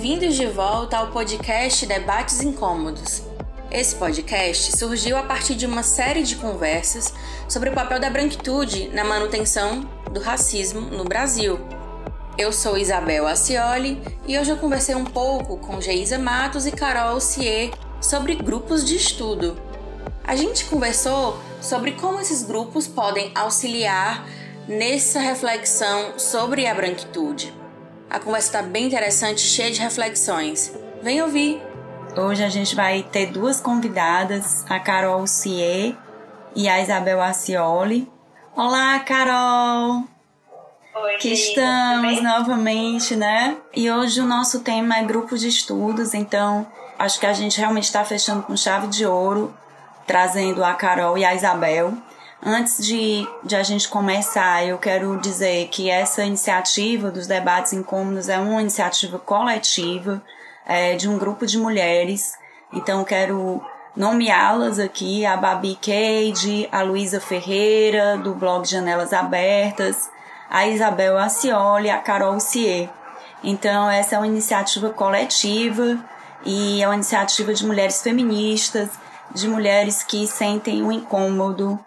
Bem-vindos de volta ao podcast Debates Incômodos. Esse podcast surgiu a partir de uma série de conversas sobre o papel da branquitude na manutenção do racismo no Brasil. Eu sou Isabel Acioli e hoje eu conversei um pouco com Geisa Matos e Carol Cier sobre grupos de estudo. A gente conversou sobre como esses grupos podem auxiliar nessa reflexão sobre a branquitude. A conversa está bem interessante, cheia de reflexões. Vem ouvir! Hoje a gente vai ter duas convidadas, a Carol Cier e a Isabel Acioli. Olá, Carol! Oi, que estamos novamente, né? E hoje o nosso tema é grupo de estudos, então acho que a gente realmente está fechando com chave de ouro, trazendo a Carol e a Isabel. Antes de, de a gente começar, eu quero dizer que essa iniciativa dos debates incômodos é uma iniciativa coletiva é, de um grupo de mulheres. Então, quero nomeá-las aqui: a Babi Cade, a Luísa Ferreira, do blog Janelas Abertas, a Isabel Acioli, a Carol Cier. Então, essa é uma iniciativa coletiva e é uma iniciativa de mulheres feministas, de mulheres que sentem um incômodo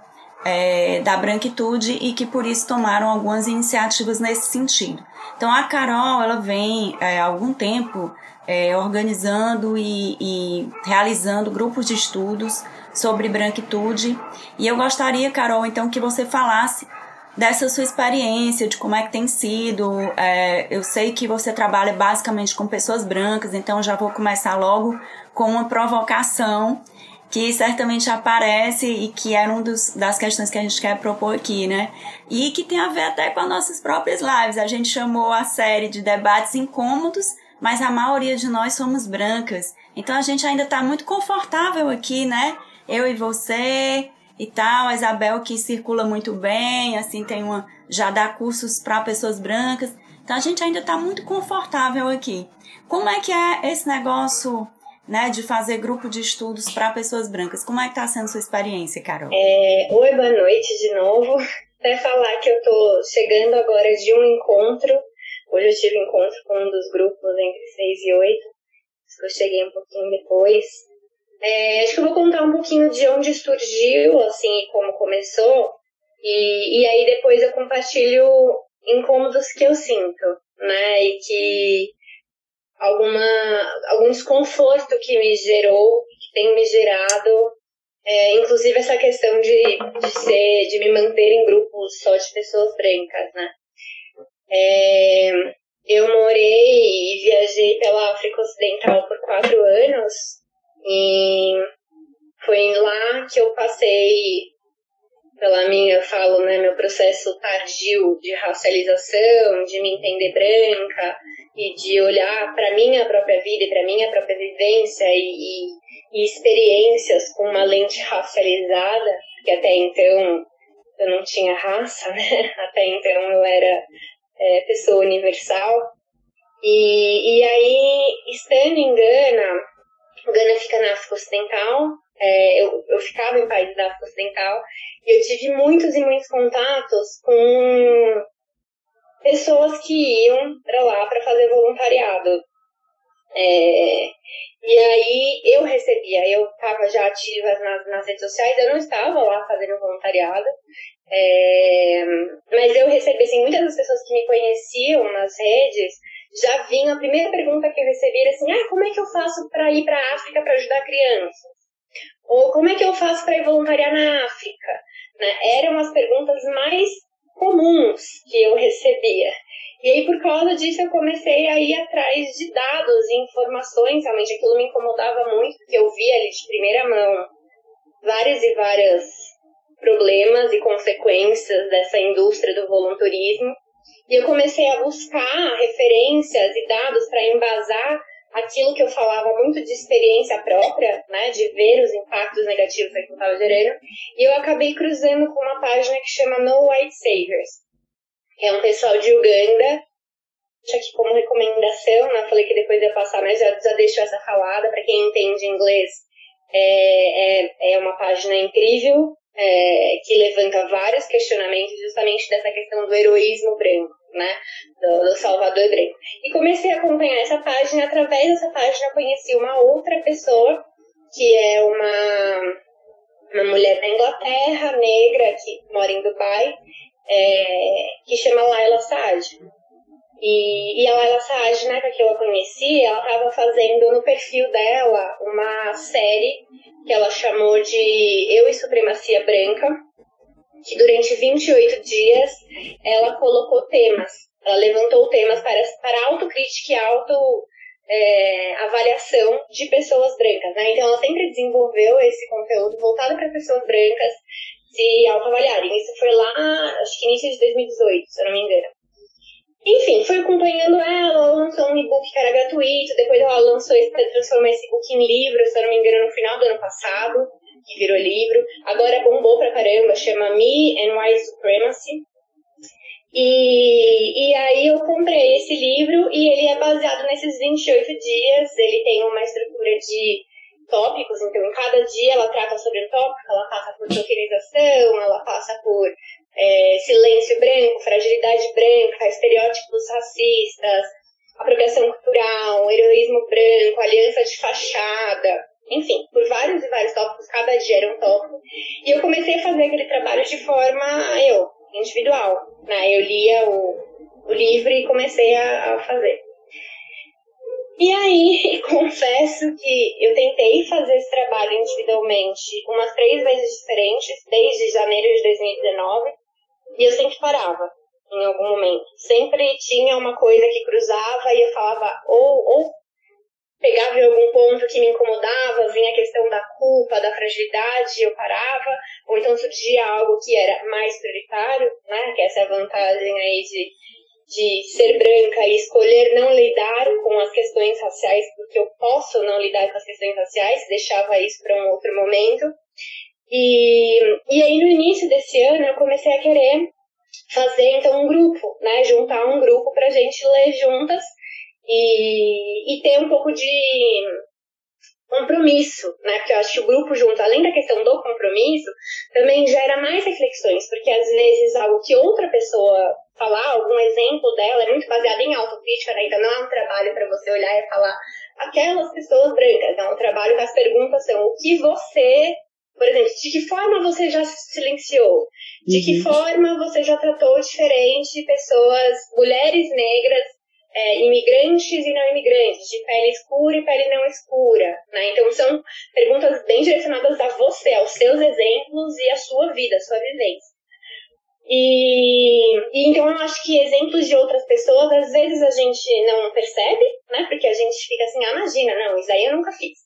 é, da branquitude e que por isso tomaram algumas iniciativas nesse sentido. Então a Carol ela vem é, há algum tempo é, organizando e, e, realizando grupos de estudos sobre branquitude e eu gostaria, Carol, então que você falasse dessa sua experiência, de como é que tem sido. É, eu sei que você trabalha basicamente com pessoas brancas, então já vou começar logo com uma provocação que certamente aparece e que era uma das questões que a gente quer propor aqui, né? E que tem a ver até com as nossas próprias lives. A gente chamou a série de debates incômodos, mas a maioria de nós somos brancas. Então a gente ainda está muito confortável aqui, né? Eu e você e tal, a Isabel que circula muito bem, assim, tem uma. já dá cursos para pessoas brancas. Então a gente ainda está muito confortável aqui. Como é que é esse negócio né, de fazer grupo de estudos para pessoas brancas. Como é que está sendo sua experiência, Carol? É, oi, boa noite de novo. Até falar que eu estou chegando agora de um encontro. Hoje eu tive encontro com um dos grupos entre 6 e 8. Eu cheguei um pouquinho depois. É, acho que eu vou contar um pouquinho de onde surgiu, assim, como começou. E, e aí depois eu compartilho incômodos que eu sinto, né? E que alguma, algum desconforto que me gerou, que tem me gerado, é, inclusive essa questão de, de ser, de me manter em grupos só de pessoas brancas, né? É, eu morei e viajei pela África Ocidental por quatro anos e foi lá que eu passei pela minha, eu falo, né, meu processo tardio de racialização, de me entender branca e de olhar para minha própria vida e para minha própria vivência e, e, e, experiências com uma lente racializada, que até então eu não tinha raça, né? Até então eu era é, pessoa universal. E, e aí, estando em Gana, Gana fica na África Ocidental, é, eu, eu ficava em países da África Ocidental e eu tive muitos e muitos contatos com pessoas que iam para lá para fazer voluntariado. É, e aí eu recebia, eu estava já ativa nas, nas redes sociais, eu não estava lá fazendo voluntariado, é, mas eu recebi, assim, muitas das pessoas que me conheciam nas redes já vinham, a primeira pergunta que eu recebi era assim, ah, como é que eu faço para ir para a África para ajudar crianças? Ou como é que eu faço para ir voluntariar na África? Né? Eram as perguntas mais comuns que eu recebia. E aí, por causa disso, eu comecei a ir atrás de dados e informações. Realmente, aquilo me incomodava muito, porque eu via ali de primeira mão várias e várias problemas e consequências dessa indústria do voluntarismo. E eu comecei a buscar referências e dados para embasar aquilo que eu falava muito de experiência própria, né, de ver os impactos negativos que eu estava gerando, e eu acabei cruzando com uma página que chama No White Savers, que é um pessoal de Uganda, deixo aqui como recomendação, né, falei que depois ia passar, mas já, já deixo essa falada, para quem entende inglês, é, é, é uma página incrível, é, que levanta vários questionamentos justamente dessa questão do heroísmo branco, né? Do, do, Salvador branco. E comecei a acompanhar essa página. Através dessa página, conheci uma outra pessoa, que é uma, uma mulher da Inglaterra, negra, que mora em Dubai, é, que chama Laila Saad. E, e a Laila Saad, na época que eu a conheci, ela estava fazendo no perfil dela uma série que ela chamou de Eu e Supremacia Branca, que durante 28 dias ela colocou temas, ela levantou temas para, para autocrítica e auto é, avaliação de pessoas brancas, né? Então ela sempre desenvolveu esse conteúdo voltado para pessoas brancas se autoavaliarem. Isso foi lá, acho que início de 2018, se eu não me engano. Enfim, fui acompanhando ela, ela lançou um e-book que era gratuito, depois ela lançou esse, transformou esse e-book em livro, se eu não me engano, no final do ano passado, que virou livro. Agora bombou pra caramba, chama Me and White Supremacy. E, e aí eu comprei esse livro e ele é baseado nesses 28 dias, ele tem uma estrutura de tópicos, então em cada dia ela trata sobre um tópico, ela passa por tokenização, ela passa por é, silêncio branco, fragilidade branca, estereótipos racistas, apropriação cultural, heroísmo branco, aliança de fachada, enfim, por vários e vários tópicos, cada dia era um tópico. E eu comecei a fazer aquele trabalho de forma, eu, individual. Né? Eu lia o, o livro e comecei a, a fazer. E aí, confesso que eu tentei fazer esse trabalho individualmente umas três vezes diferentes, desde janeiro de 2019, e eu sempre parava em algum momento. Sempre tinha uma coisa que cruzava e eu falava, ou, ou pegava em algum ponto que me incomodava, vinha a questão da culpa, da fragilidade, eu parava, ou então surgia algo que era mais prioritário, né? Que essa é a vantagem aí de, de ser branca e escolher não lidar com as questões raciais, porque eu posso não lidar com as questões raciais, deixava isso para um outro momento. E, e aí no início desse ano eu comecei a querer fazer então um grupo, né? Juntar um grupo para a gente ler juntas e, e ter um pouco de compromisso, né? Porque eu acho que o grupo junto, além da questão do compromisso, também gera mais reflexões, porque às vezes algo que outra pessoa falar, algum exemplo dela, é muito baseado em autocrítica, né? Então não é um trabalho para você olhar e falar aquelas pessoas brancas, é um trabalho que as perguntas são o que você, por exemplo, de que forma você já se silenciou? De que uhum. forma você já tratou diferente pessoas, mulheres negras, é, imigrantes e não imigrantes, de pele escura e pele não escura. Né? Então, são perguntas bem direcionadas a você, aos seus exemplos e à sua vida, à sua vivência. E, e, então eu acho que exemplos de outras pessoas, às vezes a gente não percebe, né? Porque a gente fica assim, ah, imagina, não, isso aí eu nunca fiz.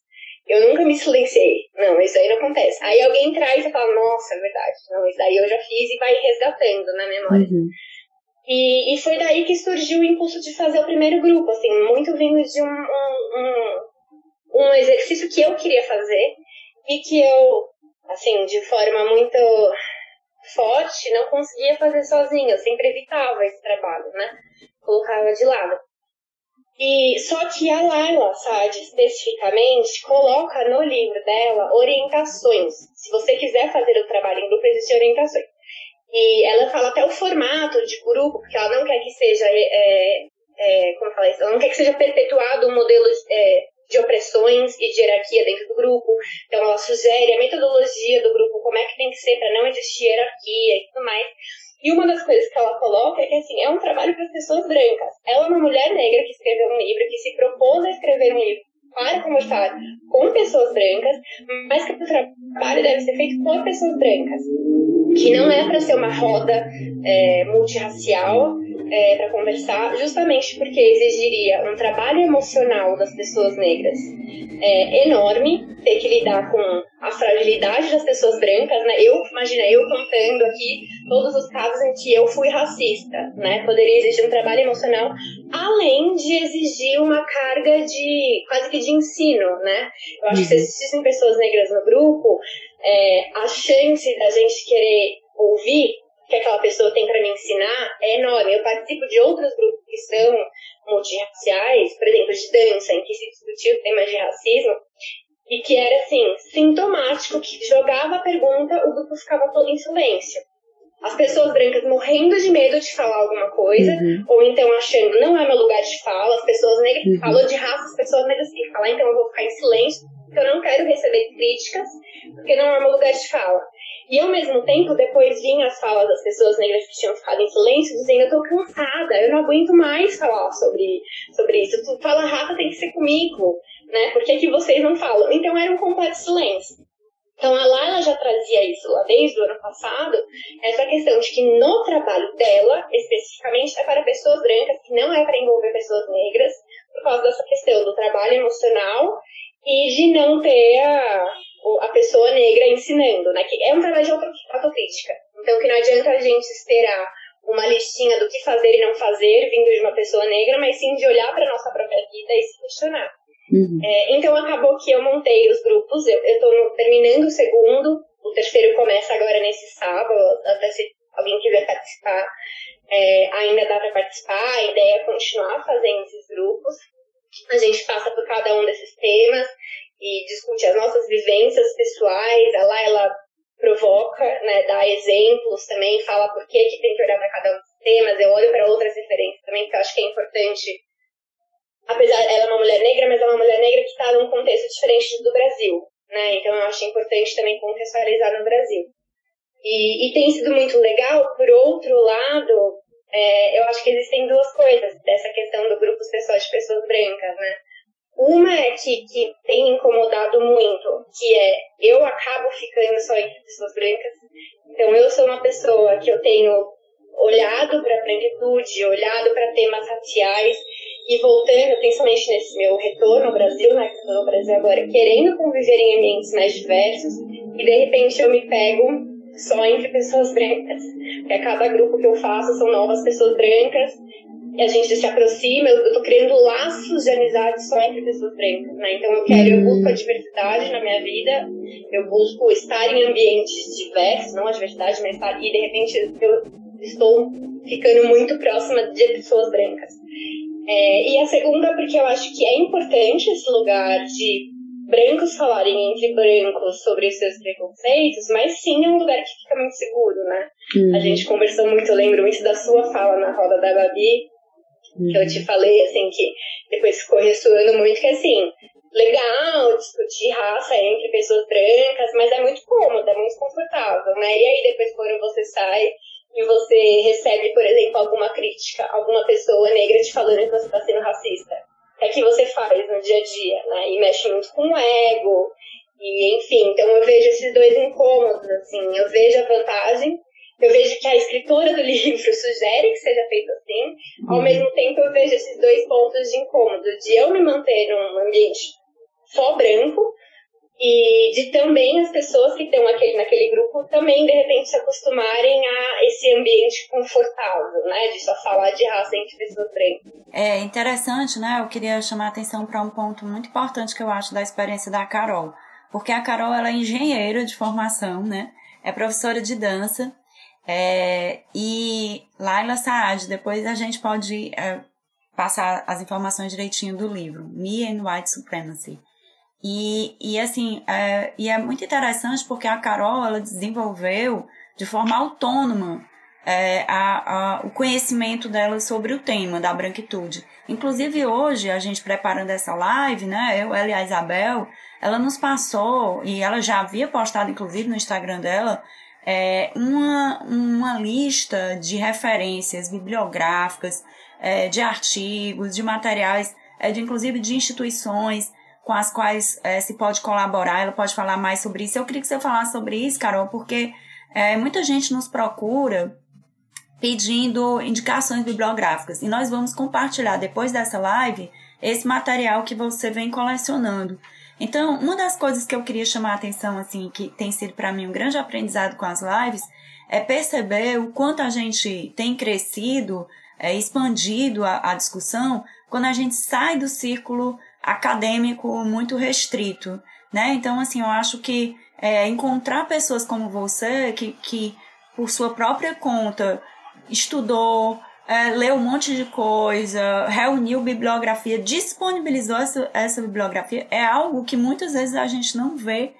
Eu nunca me silenciei. Não, isso aí não acontece. Aí alguém traz e fala, nossa, é verdade. Não, isso aí eu já fiz e vai resgatando na memória. Uhum. E, e foi daí que surgiu o impulso de fazer o primeiro grupo, assim, muito vindo de um, um, um, um exercício que eu queria fazer e que eu, assim, de forma muito forte, não conseguia fazer sozinha, eu sempre evitava esse trabalho, né? Colocava de lado. E só que a Laila Saad especificamente coloca no livro dela orientações. Se você quiser fazer o trabalho em grupo, existem orientações. E ela fala até o formato de grupo, porque ela não quer que seja, é, é, como fala isso? Ela não quer que seja perpetuado um modelo é, de opressões e de hierarquia dentro do grupo. Então ela sugere a metodologia do grupo, como é que tem que ser para não existir hierarquia e tudo mais. E uma das coisas que ela coloca é que assim, é um trabalho para as pessoas brancas. Ela é uma mulher negra que escreveu um livro, que se propôs a escrever um livro para conversar com pessoas brancas, mas que o trabalho deve ser feito por pessoas brancas. Que não é para ser uma roda é, multirracial é, para conversar, justamente porque exigiria um trabalho emocional das pessoas negras é, enorme, ter que lidar com a fragilidade das pessoas brancas, né? Eu, imagina, eu contando aqui todos os casos em que eu fui racista, né? Poderia exigir um trabalho emocional, além de exigir uma carga de quase que de ensino, né? Eu acho que se uhum. existissem pessoas negras no grupo, é, a chance da gente querer ouvir que aquela pessoa tem para me ensinar é enorme. Eu participo de outros grupos que são multirraciais, por exemplo, de dança, em que se discutiu temas de racismo, e que era assim, sintomático, que jogava a pergunta, o grupo ficava todo em silêncio. As pessoas brancas morrendo de medo de falar alguma coisa, uhum. ou então achando não é meu lugar de fala, as pessoas negras, uhum. falou de raça, as pessoas negras têm que falar, então eu vou ficar em silêncio, eu não quero receber críticas, porque não é meu lugar de fala. E ao mesmo tempo, depois vinham as falas das pessoas negras que tinham ficado em silêncio, dizendo: Eu tô cansada, eu não aguento mais falar sobre, sobre isso. Tu fala raça, tem que ser comigo, né? Por que, que vocês não falam? Então era um completo silêncio. Então a Laila já trazia isso lá desde o ano passado, essa questão de que no trabalho dela, especificamente, é para pessoas brancas, que não é para envolver pessoas negras, por causa dessa questão do trabalho emocional e de não ter a, a pessoa negra ensinando, né? Que é um trabalho de autocrítica. Então, que não adianta a gente esperar uma listinha do que fazer e não fazer vindo de uma pessoa negra, mas sim de olhar para nossa própria vida e se questionar. Uhum. É, então, acabou que eu montei os grupos, eu estou terminando o segundo, o terceiro começa agora nesse sábado, até se alguém quiser participar, é, ainda dá para participar, a ideia é continuar fazendo esses grupos. A gente passa por cada um desses temas e discute as nossas vivências pessoais. Ela, ela provoca, né, dá exemplos também, fala por que, que tem que olhar para cada um dos temas. Eu olho para outras referências também, porque eu acho que é importante. Apesar ela é uma mulher negra, mas é uma mulher negra que está num contexto diferente do Brasil, né? Então eu acho importante também contextualizar no Brasil. E, e tem sido muito legal. Por outro lado, é, eu acho que existem duas coisas dessa questão do grupo pessoal de pessoas brancas, né? Uma é que, que tem incomodado muito, que é eu acabo ficando só entre pessoas brancas. Então eu sou uma pessoa que eu tenho olhado para a branquitude, olhado para temas raciais e voltando, principalmente nesse meu retorno ao Brasil, né, que estou no Brasil agora, querendo conviver em ambientes mais diversos e de repente eu me pego só entre pessoas brancas. Porque cada grupo que eu faço são novas pessoas brancas a gente se aproxima, eu, estou criando laços de amizade só entre pessoas brancas, né? Então eu quero, eu busco a diversidade na minha vida, eu busco estar em ambientes diversos, não a diversidade, mas estar, e de repente eu estou ficando muito próxima de pessoas brancas. É, e a segunda, porque eu acho que é importante esse lugar de brancos falarem entre brancos sobre os seus preconceitos, mas sim é um lugar que fica muito seguro, né? Uhum. A gente conversou muito, eu lembro muito da sua fala na roda da Babi, que eu te falei, assim, que depois ficou ressoando muito, que assim, legal discutir raça entre pessoas brancas, mas é muito cômodo, é muito confortável, né? E aí depois quando você sai e você recebe, por exemplo, alguma crítica, alguma pessoa negra te falando que você está sendo racista, é que você faz no dia a dia, né? E mexe muito com o ego, e enfim, então eu vejo esses dois incômodos, assim, eu vejo a vantagem eu vejo que a escritora do livro sugere que seja feito assim, ao uhum. mesmo tempo eu vejo esses dois pontos de incômodo, de eu me manter num ambiente só branco e de também as pessoas que estão aquele, naquele grupo também, de repente, se acostumarem a esse ambiente confortável, né? De só falar de raça entre pessoas brancas. É interessante, né? Eu queria chamar a atenção para um ponto muito importante que eu acho da experiência da Carol. Porque a Carol, ela é engenheira de formação, né? É professora de dança é, e Laila Saad, depois a gente pode é, passar as informações direitinho do livro, Me and White Supremacy. E, e assim, é, e é muito interessante porque a Carol ela desenvolveu de forma autônoma é, a, a, o conhecimento dela sobre o tema da branquitude. Inclusive hoje, a gente preparando essa live, né, eu, ela e a Isabel, ela nos passou, e ela já havia postado inclusive no Instagram dela, é, uma, uma lista de referências bibliográficas, é, de artigos, de materiais, é, de inclusive de instituições com as quais é, se pode colaborar, ela pode falar mais sobre isso. Eu queria que você falasse sobre isso, Carol, porque é, muita gente nos procura pedindo indicações bibliográficas e nós vamos compartilhar depois dessa live esse material que você vem colecionando. Então, uma das coisas que eu queria chamar a atenção, assim, que tem sido para mim um grande aprendizado com as lives, é perceber o quanto a gente tem crescido, é, expandido a, a discussão quando a gente sai do círculo acadêmico muito restrito, né? Então, assim, eu acho que é, encontrar pessoas como você, que, que por sua própria conta estudou, é, leu um monte de coisa, reuniu bibliografia, disponibilizou essa, essa bibliografia, é algo que muitas vezes a gente não vê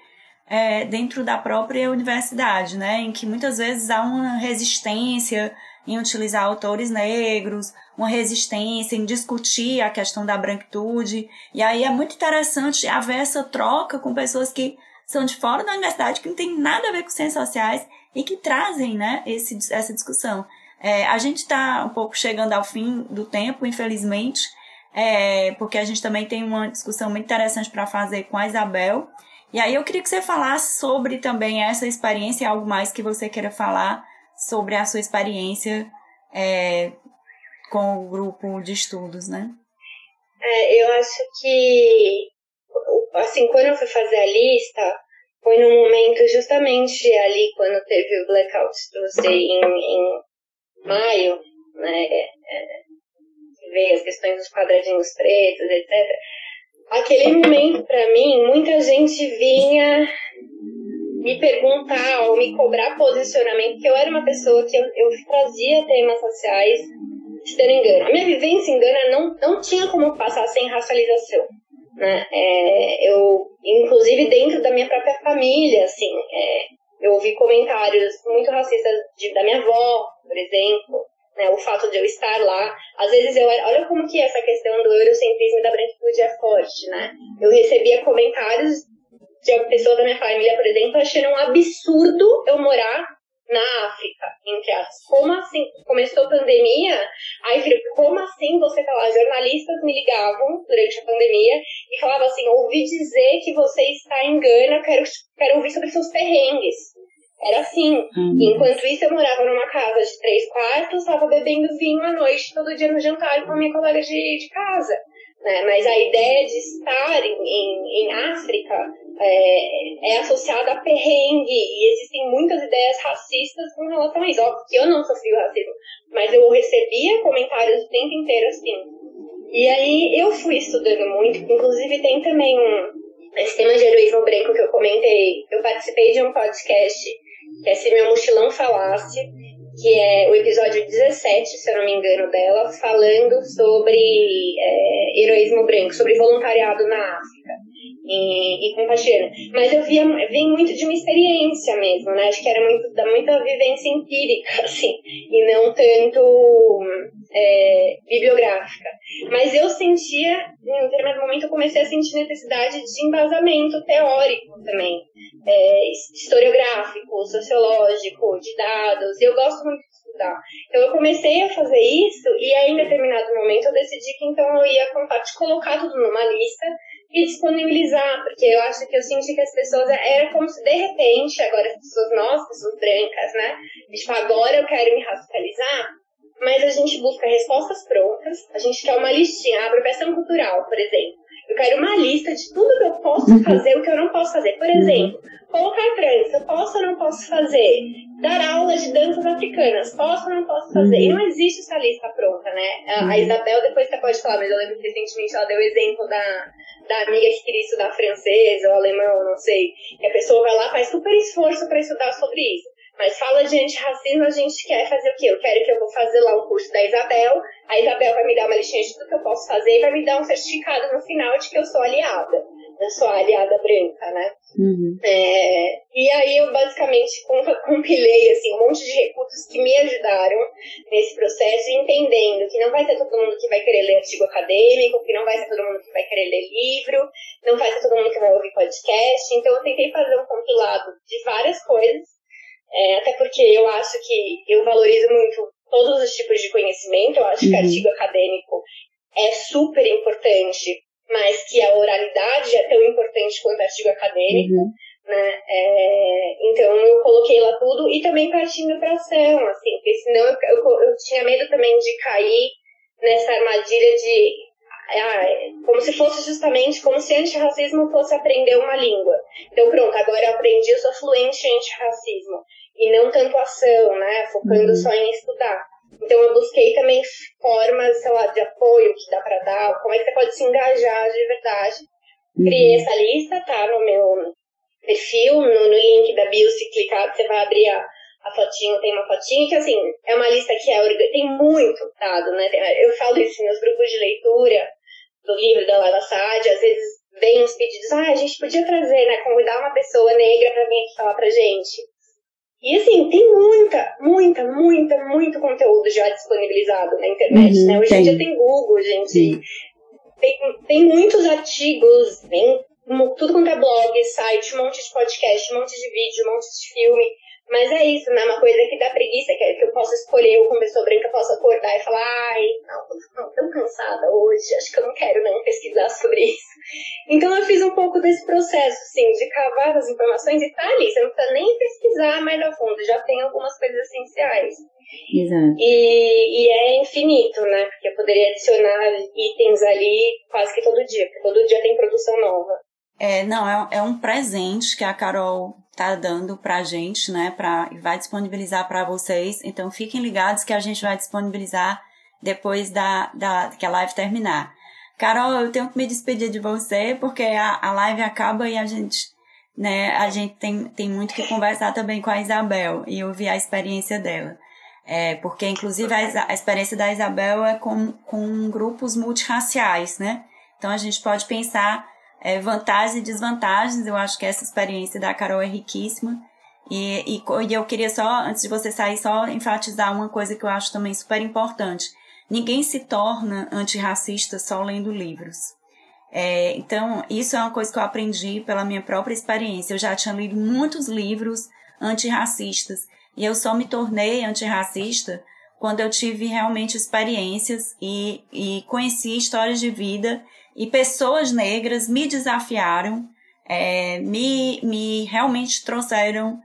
é, dentro da própria universidade, né? Em que muitas vezes há uma resistência em utilizar autores negros, uma resistência em discutir a questão da branquitude. E aí é muito interessante haver essa troca com pessoas que são de fora da universidade, que não tem nada a ver com ciências sociais e que trazem né, esse, essa discussão. É, a gente está um pouco chegando ao fim do tempo, infelizmente, é, porque a gente também tem uma discussão muito interessante para fazer com a Isabel. E aí eu queria que você falasse sobre também essa experiência e algo mais que você queira falar sobre a sua experiência é, com o grupo de estudos, né? É, eu acho que, assim, quando eu fui fazer a lista, foi no momento justamente ali quando teve o blackout você em, em maio, né, é, é, veio as questões dos quadradinhos pretos, etc. Aquele momento, para mim, muita gente vinha me perguntar ou me cobrar posicionamento, porque eu era uma pessoa que eu, eu trazia temas sociais de engano. A minha vivência em Gana não, não tinha como passar sem racialização. Né? É, eu, inclusive dentro da minha própria família, assim, é, eu ouvi comentários muito racistas de, da minha avó, por exemplo, né, o fato de eu estar lá. Às vezes eu olha como que essa questão do eurocentrismo e da branquitude é forte, né? Eu recebia comentários de pessoas da minha família, por exemplo, achando um absurdo eu morar na África, entre as. Como assim? Começou a pandemia, aí filho, como assim você tá lá? Jornalistas me ligavam durante a pandemia e falavam assim: ouvi dizer que você está em Gana, quero, quero ouvir sobre seus perrengues. Era assim. Uhum. Enquanto isso, eu morava numa casa de três quartos, estava bebendo vinho à noite, todo dia no jantar com a minha colega de, de casa. Né? Mas a ideia de estar em, em, em África é, é, associada a perrengue e existem muitas ideias racistas com relação a isso. Óbvio que eu não sofri o racismo, mas eu recebia comentários o tempo inteiro assim. E aí eu fui estudando muito, inclusive tem também um, esse tema de heroísmo branco que eu comentei. Eu participei de um podcast que é Se Meu Mochilão Falasse, que é o episódio 17, se eu não me engano, dela, falando sobre é, heroísmo branco, sobre voluntariado na África e, e compaixão. Mas eu via, vim muito de uma experiência mesmo, né? Acho que era muito da muita vivência empírica, assim, e não tanto é, bibliográfica. Mas eu sentia, em um determinado momento, eu comecei a sentir necessidade de embasamento teórico também, é, historiográfico, sociológico, de dados. Eu gosto muito de estudar. Então eu comecei a fazer isso e aí, em determinado momento eu decidi que então eu ia de colocar tudo numa lista e disponibilizar, porque eu acho que eu senti que as pessoas era como se de repente, agora as pessoas, nós, pessoas brancas, né? Tipo, agora eu quero me radicalizar, mas a gente busca respostas prontas, a gente quer uma listinha, apropriação cultural, por exemplo. Eu quero uma lista de tudo que eu posso uhum. fazer o que eu não posso fazer. Por exemplo, colocar trança, eu posso ou não posso fazer? Dar aulas de danças africanas, posso ou não posso fazer? E não existe essa lista pronta, né? A, a Isabel, depois você pode falar, mas eu lembro que recentemente ela deu o exemplo da, da amiga que queria estudar francês ou alemão, não sei. E a pessoa vai lá, faz super esforço para estudar sobre isso. Mas fala de antirracismo, a gente quer fazer o quê? Eu quero que eu vou fazer lá um curso da Isabel, a Isabel vai me dar uma listinha de tudo que eu posso fazer e vai me dar um certificado no final de que eu sou aliada. A aliada branca, né? Uhum. É, e aí eu basicamente compilei assim, um monte de recursos que me ajudaram nesse processo, entendendo que não vai ser todo mundo que vai querer ler artigo acadêmico, que não vai ser todo mundo que vai querer ler livro, não vai ser todo mundo que vai ouvir podcast. Então eu tentei fazer um compilado de várias coisas é, até porque eu acho que eu valorizo muito todos os tipos de conhecimento. Eu acho uhum. que artigo acadêmico é super importante, mas que a oralidade é tão importante quanto artigo acadêmico. Uhum. Né? É, então eu coloquei lá tudo e também partindo para ação, assim, porque senão eu, eu, eu tinha medo também de cair nessa armadilha de ah, como se fosse justamente como se antirracismo fosse aprender uma língua. Então, pronto, agora eu aprendi, eu sou fluente em antirracismo. E não tanto ação, né? Focando uhum. só em estudar. Então, eu busquei também formas, sei lá, de apoio que dá para dar, como é que você pode se engajar de verdade. Uhum. Criei essa lista, tá? No meu perfil, no, no link da bio, se clicar, você vai abrir a, a fotinho, tem uma fotinho, que assim, é uma lista que é, tem muito dado, né? Eu falo isso nos grupos de leitura do livro da Laila Saad, às vezes vem uns pedidos, ah, a gente podia trazer, né, convidar uma pessoa negra para vir aqui falar pra gente. E assim, tem muita, muita, muita, muito conteúdo já disponibilizado na internet, uhum, né? Hoje em dia tem Google, gente. Tem, tem muitos artigos, tem tudo quanto é blog, site, um monte de podcast, um monte de vídeo, um monte de filme. Mas é isso, né? Uma coisa que dá preguiça, que, é que eu posso escolher, eu como pessoa branca posso acordar e falar, ai, não, tô tão cansada hoje, acho que eu não quero não pesquisar sobre isso. Então eu fiz um pouco desse processo, assim, de cavar as informações e tá ali, você não precisa nem pesquisar mais a fundo, já tem algumas coisas essenciais. Exato. E, e é infinito, né? Porque eu poderia adicionar itens ali quase que todo dia, porque todo dia tem produção nova. É, não, é, é um presente que a Carol tá dando pra gente, né? Pra, vai disponibilizar para vocês. Então fiquem ligados que a gente vai disponibilizar depois da, da que a live terminar. Carol, eu tenho que me despedir de você porque a, a live acaba e a gente, né, a gente tem, tem muito que conversar também com a Isabel e ouvir a experiência dela. É, porque, inclusive, a, a experiência da Isabel é com, com grupos multirraciais, né? Então, a gente pode pensar é, vantagens e desvantagens. Eu acho que essa experiência da Carol é riquíssima. E, e, e, eu queria só, antes de você sair, só enfatizar uma coisa que eu acho também super importante. Ninguém se torna antirracista só lendo livros. É, então, isso é uma coisa que eu aprendi pela minha própria experiência. Eu já tinha lido muitos livros antirracistas e eu só me tornei antirracista quando eu tive realmente experiências e, e conheci histórias de vida e pessoas negras me desafiaram, é, me, me realmente trouxeram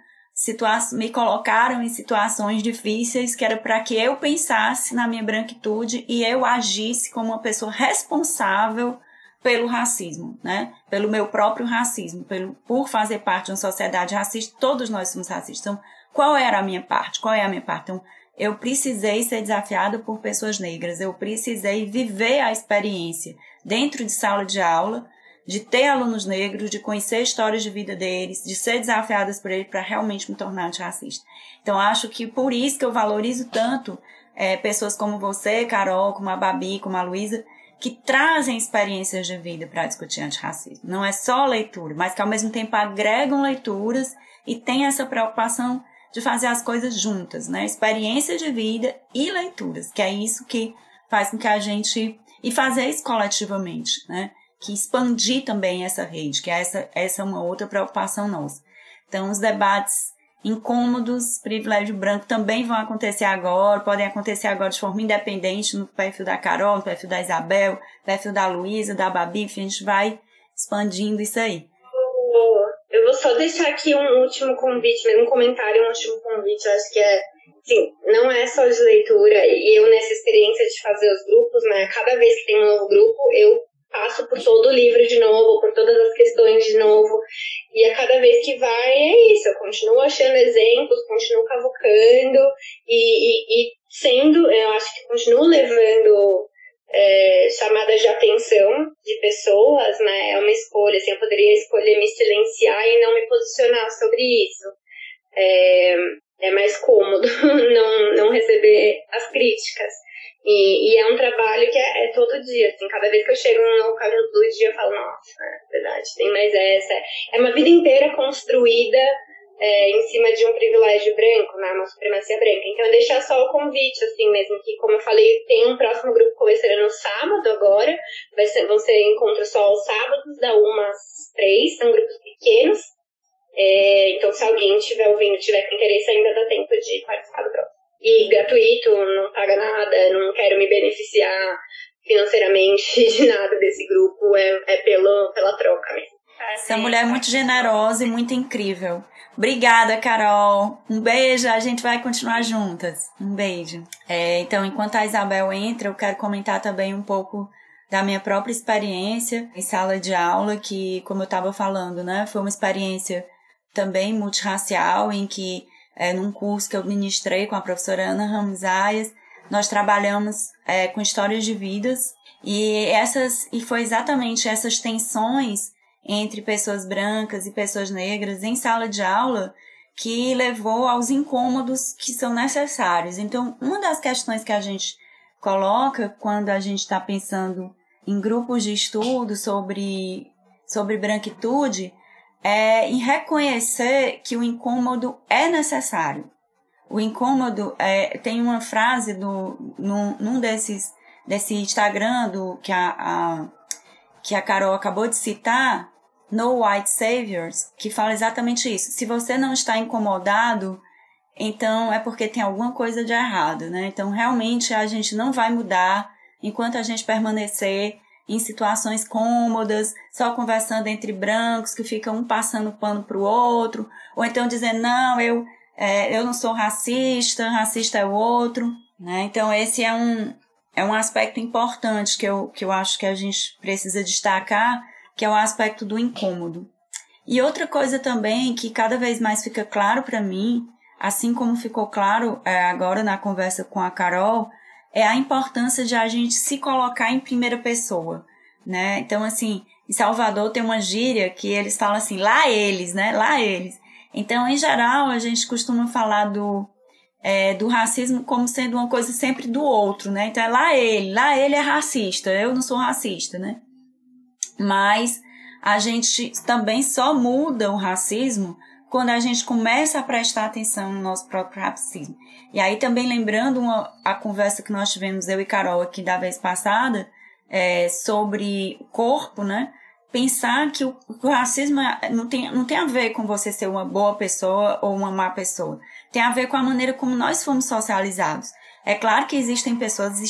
me colocaram em situações difíceis que era para que eu pensasse na minha branquitude e eu agisse como uma pessoa responsável pelo racismo, né? Pelo meu próprio racismo, pelo, por fazer parte de uma sociedade racista, todos nós somos racistas. Então, qual era a minha parte? Qual é a minha parte? Então, eu precisei ser desafiada por pessoas negras, eu precisei viver a experiência dentro de sala de aula, de ter alunos negros, de conhecer histórias de vida deles, de ser desafiadas por eles para realmente me tornar antirracista. Então, acho que por isso que eu valorizo tanto é, pessoas como você, Carol, como a Babi, como a Luísa, que trazem experiências de vida para discutir antirracismo. Não é só leitura, mas que ao mesmo tempo agregam leituras e tem essa preocupação de fazer as coisas juntas, né? Experiência de vida e leituras, que é isso que faz com que a gente e fazer isso coletivamente, né? Que expandir também essa rede, que essa essa é uma outra preocupação nossa. Então os debates incômodos, privilégio branco também vão acontecer agora, podem acontecer agora de forma independente no perfil da Carol, no perfil da Isabel, no perfil da Luísa, da Babi, enfim, a gente vai expandindo isso aí. Eu vou só deixar aqui um último convite, um comentário, um último convite. Acho que é, sim, não é só de leitura. E eu, nessa experiência de fazer os grupos, né, cada vez que tem um novo grupo, eu passo por todo o livro de novo, por todas as questões de novo. E a cada vez que vai, é isso. Eu continuo achando exemplos, continuo cavucando e, e, e sendo, eu acho que continuo levando é, chamadas de atenção de pessoas, né? É uma escolha, assim, eu poderia escolher me silenciar e não me posicionar sobre isso. É, é mais cômodo não, não receber as críticas. E, e, é um trabalho que é, é, todo dia, assim, cada vez que eu chego no cabelo do dia, eu falo, nossa, é verdade, tem mais essa. É uma vida inteira construída é, em cima de um privilégio branco, né, uma supremacia branca. Então, deixar só o convite, assim mesmo, que, como eu falei, tem um próximo grupo começando no sábado agora, vai ser, vão ser encontros só aos sábados, da 1 às 3, são grupos pequenos. É, então, se alguém estiver ouvindo, tiver interesse, ainda dá tempo de participar do próximo. E gratuito, não paga nada, não quero me beneficiar financeiramente de nada desse grupo, é, é pelo, pela troca mesmo. Essa mulher é muito generosa e muito incrível. Obrigada, Carol. Um beijo, a gente vai continuar juntas. Um beijo. É, então, enquanto a Isabel entra, eu quero comentar também um pouco da minha própria experiência em sala de aula, que, como eu estava falando, né, foi uma experiência também multirracial, em que, é, num curso que eu ministrei com a professora Ana Ramos nós trabalhamos é, com histórias de vidas e essas e foi exatamente essas tensões entre pessoas brancas e pessoas negras em sala de aula que levou aos incômodos que são necessários. Então, uma das questões que a gente coloca quando a gente está pensando em grupos de estudo sobre, sobre branquitude é em reconhecer que o incômodo é necessário. O incômodo é, tem uma frase do, num, num desses desse Instagram do, que, a, a, que a Carol acabou de citar, No White Saviors, que fala exatamente isso. Se você não está incomodado, então é porque tem alguma coisa de errado, né? Então realmente a gente não vai mudar enquanto a gente permanecer em situações cômodas, só conversando entre brancos que ficam um passando pano para o outro, ou então dizendo, não, eu, é, eu não sou racista, racista é o outro. Né? Então, esse é um, é um aspecto importante que eu, que eu acho que a gente precisa destacar, que é o aspecto do incômodo. E outra coisa também que cada vez mais fica claro para mim, assim como ficou claro é, agora na conversa com a Carol, é a importância de a gente se colocar em primeira pessoa, né? Então, assim, em Salvador tem uma gíria que eles falam assim, lá eles, né? Lá eles. Então, em geral, a gente costuma falar do, é, do racismo como sendo uma coisa sempre do outro, né? Então, é lá ele, lá ele é racista, eu não sou racista, né? Mas a gente também só muda o racismo quando a gente começa a prestar atenção no nosso próprio racismo. E aí também lembrando uma, a conversa que nós tivemos, eu e Carol, aqui da vez passada, é, sobre o corpo, né? Pensar que o, o racismo é, não tem, não tem a ver com você ser uma boa pessoa ou uma má pessoa. Tem a ver com a maneira como nós fomos socializados. É claro que existem pessoas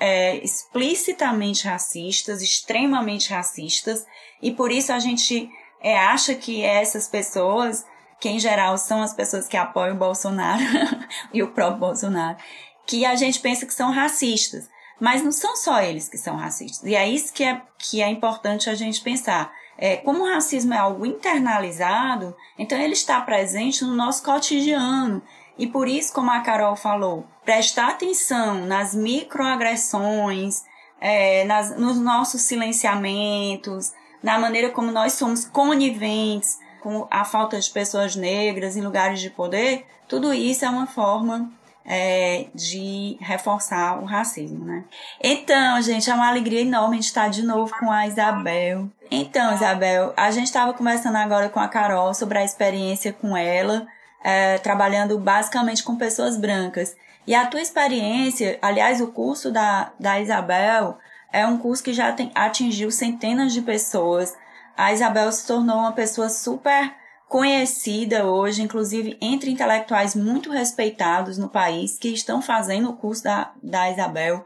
é, explicitamente racistas, extremamente racistas, e por isso a gente é, acha que essas pessoas que em geral são as pessoas que apoiam o Bolsonaro e o próprio Bolsonaro, que a gente pensa que são racistas. Mas não são só eles que são racistas. E é isso que é, que é importante a gente pensar. É, como o racismo é algo internalizado, então ele está presente no nosso cotidiano. E por isso, como a Carol falou, prestar atenção nas microagressões, é, nas, nos nossos silenciamentos, na maneira como nós somos coniventes, com a falta de pessoas negras em lugares de poder, tudo isso é uma forma é, de reforçar o racismo, né? Então, gente, é uma alegria enorme estar de novo com a Isabel. Então, Isabel, a gente estava conversando agora com a Carol sobre a experiência com ela, é, trabalhando basicamente com pessoas brancas. E a tua experiência, aliás, o curso da, da Isabel é um curso que já tem, atingiu centenas de pessoas a Isabel se tornou uma pessoa super conhecida hoje, inclusive entre intelectuais muito respeitados no país que estão fazendo o curso da, da Isabel.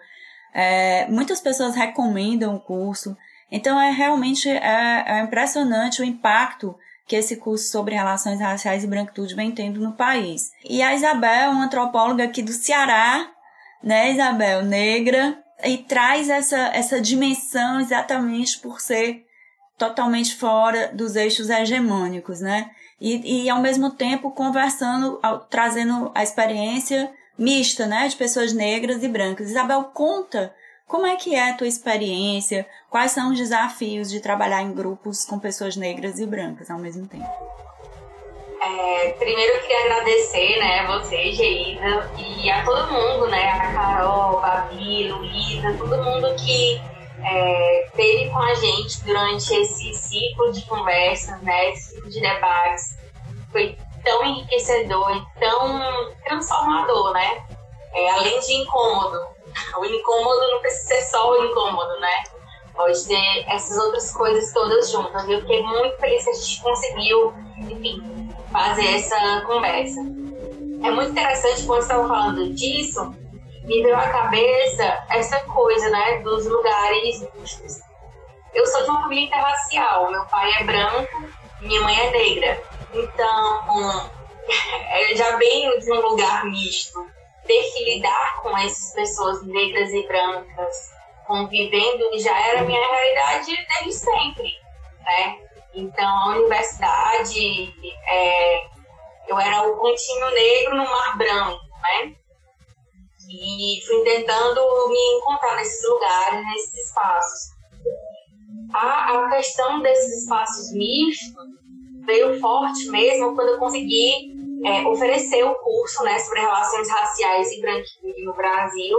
É, muitas pessoas recomendam o curso. Então é realmente é, é impressionante o impacto que esse curso sobre relações raciais e branquitude vem tendo no país. E a Isabel, uma antropóloga aqui do Ceará, né, Isabel, negra, e traz essa, essa dimensão exatamente por ser totalmente fora dos eixos hegemônicos, né? E, e ao mesmo tempo conversando, trazendo a experiência mista, né, de pessoas negras e brancas. Isabel, conta como é que é a tua experiência, quais são os desafios de trabalhar em grupos com pessoas negras e brancas ao mesmo tempo. É, primeiro eu queria agradecer, né, você, Geida, e a todo mundo, né, a Carol, a Babi, Luísa, todo mundo que é, teve com a gente durante esse ciclo de conversas, né, esse ciclo de debates. Foi tão enriquecedor e tão transformador, né? É, além de incômodo. O incômodo não precisa ser só o incômodo, né? Pode ter essas outras coisas todas juntas. Eu fiquei muito feliz que a gente conseguiu, enfim, fazer essa conversa. É muito interessante quando estava falando disso, me veio à cabeça essa coisa, né, dos lugares mistos. Eu sou de uma família interracial, meu pai é branco, minha mãe é negra. Então, já venho de um lugar misto. Ter que lidar com essas pessoas negras e brancas convivendo já era minha realidade desde sempre, né? Então, a universidade, é, eu era o pontinho negro no mar branco, né? E fui tentando me encontrar nesses lugares, nesses espaços. A, a questão desses espaços mistos veio forte mesmo quando eu consegui é, oferecer o curso né, sobre relações raciais e branquitude no Brasil.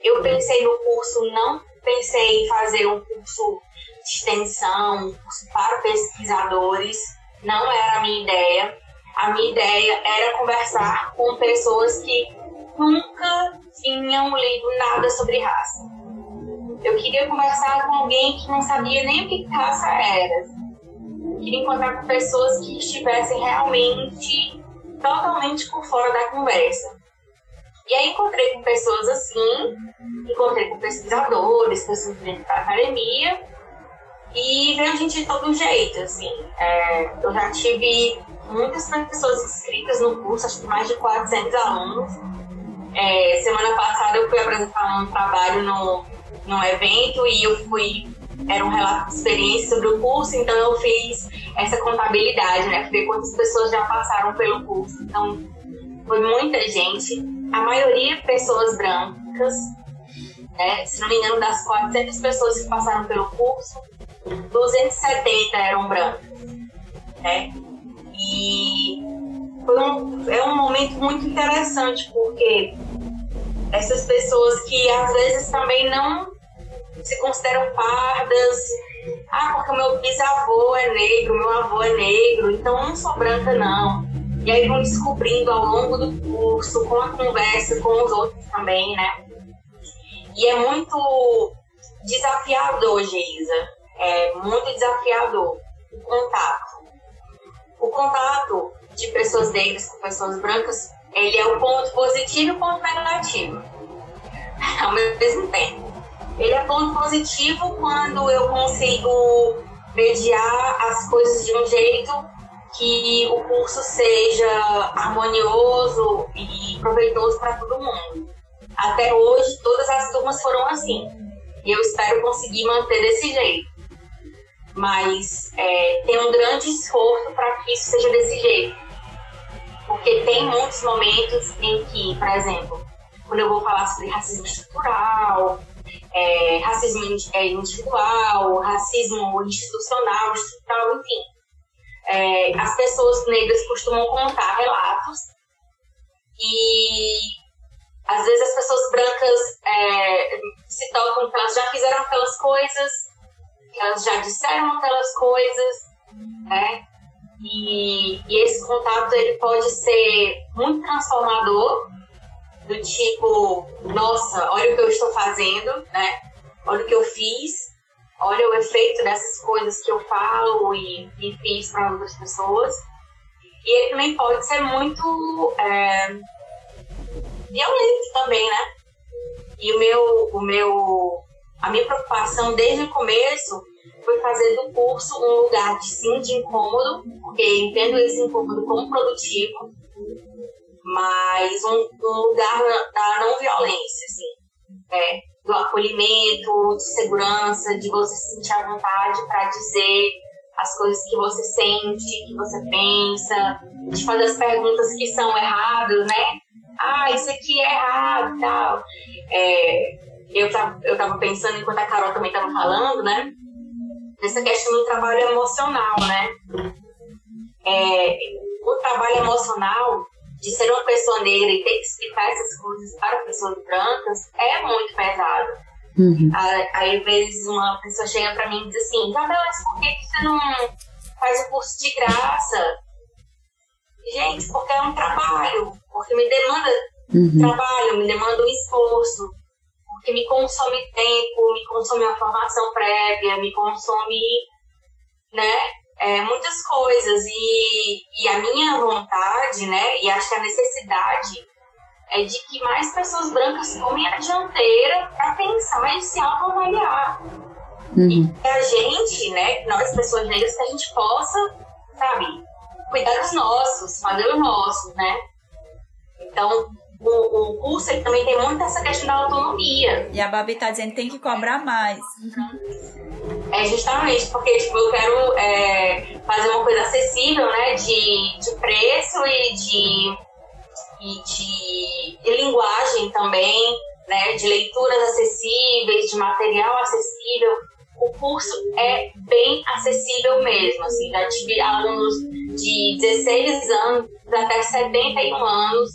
Eu pensei no curso, não pensei em fazer um curso de extensão, um curso para pesquisadores, não era a minha ideia. A minha ideia era conversar com pessoas que nunca tinham lido nada sobre raça. Eu queria conversar com alguém que não sabia nem o que raça era. Eu queria encontrar com pessoas que estivessem realmente totalmente por fora da conversa. E aí encontrei com pessoas assim, encontrei com pesquisadores, pessoas dentro da academia, e veio gente de todo jeito, assim. É, eu já tive muitas pessoas inscritas no curso, acho que mais de 400 alunos. É, semana passada eu fui apresentar um trabalho no, num evento e eu fui era um relato de experiência sobre o curso, então eu fiz essa contabilidade, né? Ver quantas pessoas já passaram pelo curso. Então, foi muita gente, a maioria pessoas brancas, né? Se não me engano, das 400 pessoas que passaram pelo curso, 270 eram brancas, né? E foi um, é um momento muito interessante, porque essas pessoas que às vezes também não se consideram pardas. Ah, porque o meu bisavô é negro, meu avô é negro, então não sou branca, não. E aí vão descobrindo ao longo do curso, com a conversa com os outros também, né? E é muito desafiador, Geisa. É muito desafiador o contato. O contato de pessoas negras com pessoas brancas, ele é o ponto positivo e o ponto negativo ao mesmo tempo. Ele é ponto positivo quando eu consigo mediar as coisas de um jeito que o curso seja harmonioso e proveitoso para todo mundo. Até hoje, todas as turmas foram assim. E eu espero conseguir manter desse jeito. Mas é, tem um grande esforço para que isso seja desse jeito. Porque tem muitos momentos em que, por exemplo, quando eu vou falar sobre racismo estrutural, é, racismo é, individual, racismo institucional, estrutural, enfim. É, as pessoas negras costumam contar relatos e às vezes as pessoas brancas é, se tocam que elas já fizeram aquelas coisas, que elas já disseram aquelas coisas, né? E, e esse contato ele pode ser muito transformador do tipo, nossa, olha o que eu estou fazendo, né? Olha o que eu fiz, olha o efeito dessas coisas que eu falo e, e fiz para outras pessoas. E ele também pode ser muito é, violento também, né? E o meu, o meu, a minha preocupação desde o começo foi fazer do curso um lugar de sim de incômodo, porque entendo esse incômodo como produtivo, mas um, um lugar da não violência, assim, né? do acolhimento, de segurança, de você se sentir à vontade para dizer as coisas que você sente, que você pensa, de fazer as perguntas que são erradas, né? Ah, isso aqui é errado tal. É, eu, tava, eu tava pensando, enquanto a Carol também tava falando, né? Nessa questão do trabalho emocional, né? É, o trabalho emocional de ser uma pessoa negra e ter que explicar essas coisas para pessoas brancas é muito pesado. Uhum. Aí, às vezes, uma pessoa chega para mim e diz assim: Isabela, mas por que você não faz o curso de graça? Gente, porque é um trabalho, porque me demanda uhum. trabalho, me demanda um esforço, porque me consome tempo, me consome uma formação prévia, me consome, né? é, muitas coisas e, e a minha vontade, né, e acho que a necessidade é de que mais pessoas brancas tomem a dianteira para pensar e se autoavaliar. Uhum. E que a gente, né, nós pessoas negras, que a gente possa, sabe, cuidar dos nossos, fazer o nosso, né? Então, o, o curso ele também tem muito essa questão da autonomia. E a Babi tá dizendo que tem que cobrar mais. É justamente porque tipo, eu quero é, fazer uma coisa acessível, né? De, de preço e de, e de, de linguagem também, né? De leituras acessíveis, de material acessível, o curso é bem acessível mesmo. Assim, já tive alunos de 16 anos até 71 anos,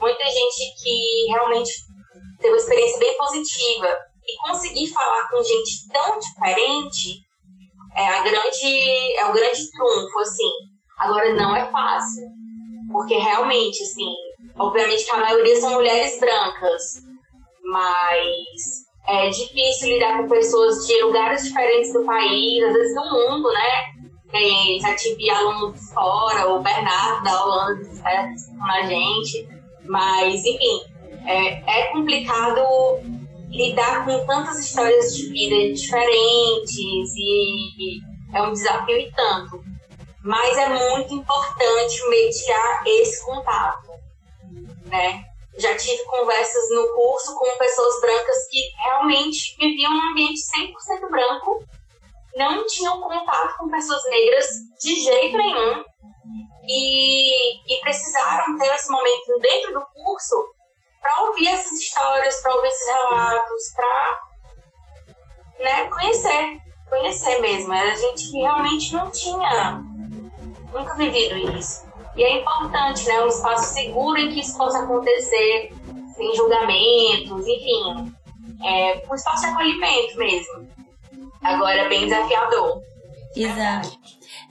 muita gente que realmente teve uma experiência bem positiva. E conseguir falar com gente tão diferente é, a grande, é o grande trunfo, assim. Agora, não é fácil. Porque realmente, assim, obviamente que a maioria são mulheres brancas, mas é difícil lidar com pessoas de lugares diferentes do país, às vezes do mundo, né? Já tive aluno de fora, o Bernardo da Holanda né, com a gente, mas enfim, é, é complicado lidar com tantas histórias de vida diferentes e é um desafio e tanto. Mas é muito importante mediar esse contato, né? Já tive conversas no curso com pessoas brancas que realmente viviam num ambiente 100% branco, não tinham contato com pessoas negras de jeito nenhum e, e precisaram ter esse momento dentro do curso para ouvir essas histórias, para ouvir esses relatos, para né, conhecer, conhecer mesmo. Era gente que realmente não tinha nunca vivido isso. E é importante, né? Um espaço seguro em que isso possa acontecer, sem julgamentos, enfim. É um espaço de acolhimento mesmo. Agora é bem desafiador. Exato.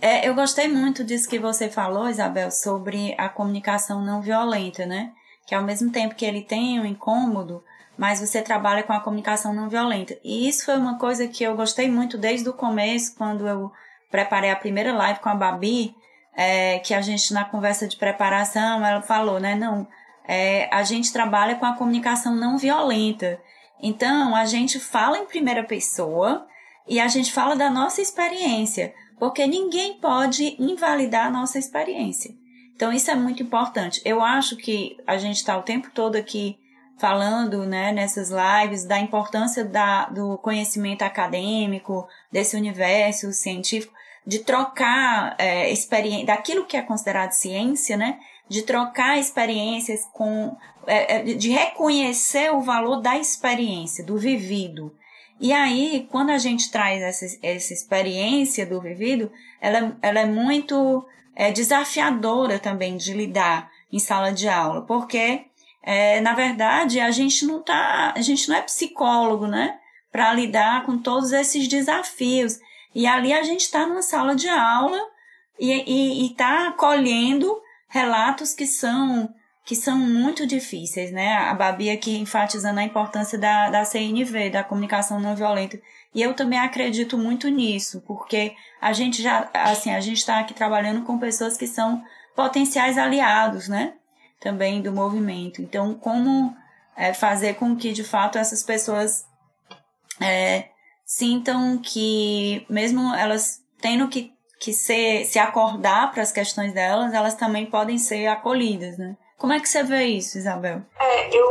É, eu gostei muito disso que você falou, Isabel, sobre a comunicação não violenta, né? Que ao mesmo tempo que ele tem um incômodo, mas você trabalha com a comunicação não violenta. E isso foi uma coisa que eu gostei muito desde o começo, quando eu preparei a primeira live com a Babi, é, que a gente na conversa de preparação ela falou, né? Não, é, a gente trabalha com a comunicação não violenta. Então a gente fala em primeira pessoa e a gente fala da nossa experiência, porque ninguém pode invalidar a nossa experiência. Então isso é muito importante. Eu acho que a gente está o tempo todo aqui falando né, nessas lives da importância da, do conhecimento acadêmico, desse universo científico, de trocar é, experiência, daquilo que é considerado ciência, né? De trocar experiências com, é, é, de reconhecer o valor da experiência, do vivido. E aí, quando a gente traz essa, essa experiência do vivido, ela, ela é muito é, desafiadora também de lidar em sala de aula, porque, é, na verdade, a gente não tá, a gente não é psicólogo, né? Para lidar com todos esses desafios. E ali a gente está numa sala de aula e está colhendo relatos que são que são muito difíceis, né? A Babi aqui enfatizando a importância da, da CNV, da comunicação não violenta. E eu também acredito muito nisso, porque a gente já, assim, a gente está aqui trabalhando com pessoas que são potenciais aliados, né? Também do movimento. Então, como é, fazer com que, de fato, essas pessoas é, sintam que, mesmo elas tendo que, que ser, se acordar para as questões delas, elas também podem ser acolhidas, né? Como é que você vê isso, Isabel? É, eu.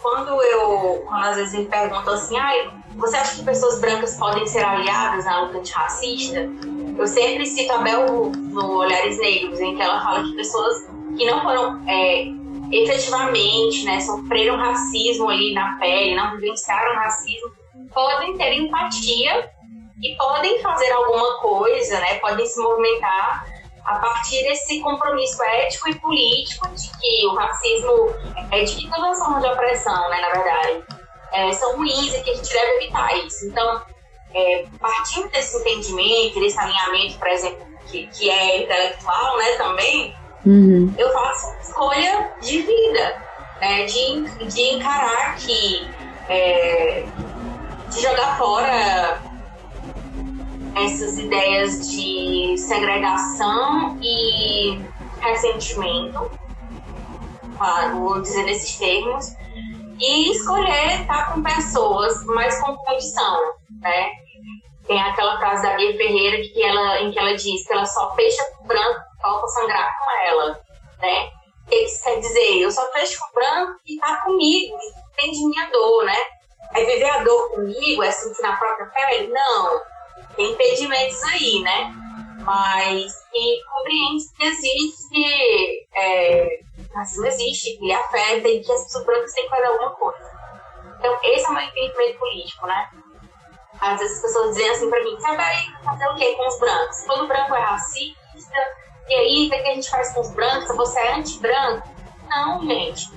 Quando eu. Quando às vezes me perguntam assim, ah, você acha que pessoas brancas podem ser aliadas na luta antirracista? Eu sempre cito a Bel no Olhares Negros, em que ela fala que pessoas que não foram é, efetivamente, né, sofreram racismo ali na pele, não vivenciaram racismo, podem ter empatia e podem fazer alguma coisa, né? Podem se movimentar a partir desse compromisso ético e político de que o racismo é de que todas as formas de opressão, né, na verdade, é, são ruins e que a gente deve evitar isso. Então, é, partindo desse entendimento, desse alinhamento, por exemplo, que, que é intelectual, né, também, uhum. eu faço escolha de vida, né, de, de encarar que é, de jogar fora essas ideias de segregação e ressentimento, vou dizer nesses termos, e escolher estar com pessoas mais com condição, né? Tem aquela frase da Bia Ferreira que ela, em que ela diz que ela só fecha com branco falta sangrar com ela, né? O que isso quer dizer? Eu só fecho com branco e tá comigo, entende minha dor, né? É viver a dor comigo, é sentir na própria pele? Não. Impedimentos aí, né? Mas que compreende que existe, é, racismo existe, que ele afeta e que as pessoas brancas têm que fazer alguma coisa. Então, esse é o meu entendimento político, né? às vezes as pessoas dizem assim pra mim, você vai fazer o quê com os brancos? Todo branco é racista, e aí o que a gente faz com os brancos? Você é anti-branco? Não, gente.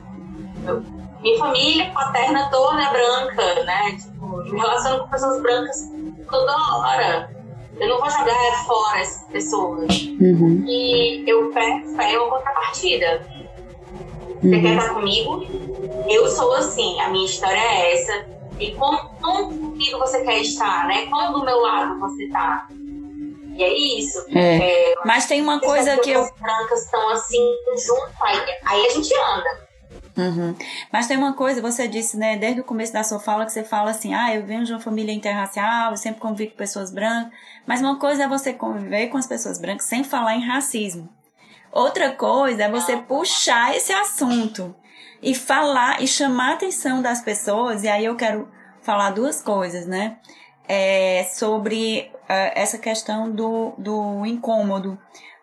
Eu, minha família paterna toda é branca, né? Tipo, me relaciono com pessoas brancas toda hora. Eu não vou jogar fora essas pessoas. Uhum. E eu peço é uma contrapartida. Você uhum. quer estar comigo? Eu sou assim, a minha história é essa. E como, comigo você quer estar, né? Como do meu lado você tá? E é isso. É. É, Mas tem uma coisa que eu. As brancas estão assim, junto, aí, aí a gente anda. Uhum. Mas tem uma coisa, você disse, né, desde o começo da sua fala, que você fala assim, ah, eu venho de uma família interracial, eu sempre convivo com pessoas brancas. Mas uma coisa é você conviver com as pessoas brancas sem falar em racismo. Outra coisa é você puxar esse assunto e falar e chamar a atenção das pessoas. E aí eu quero falar duas coisas, né? É, sobre uh, essa questão do, do incômodo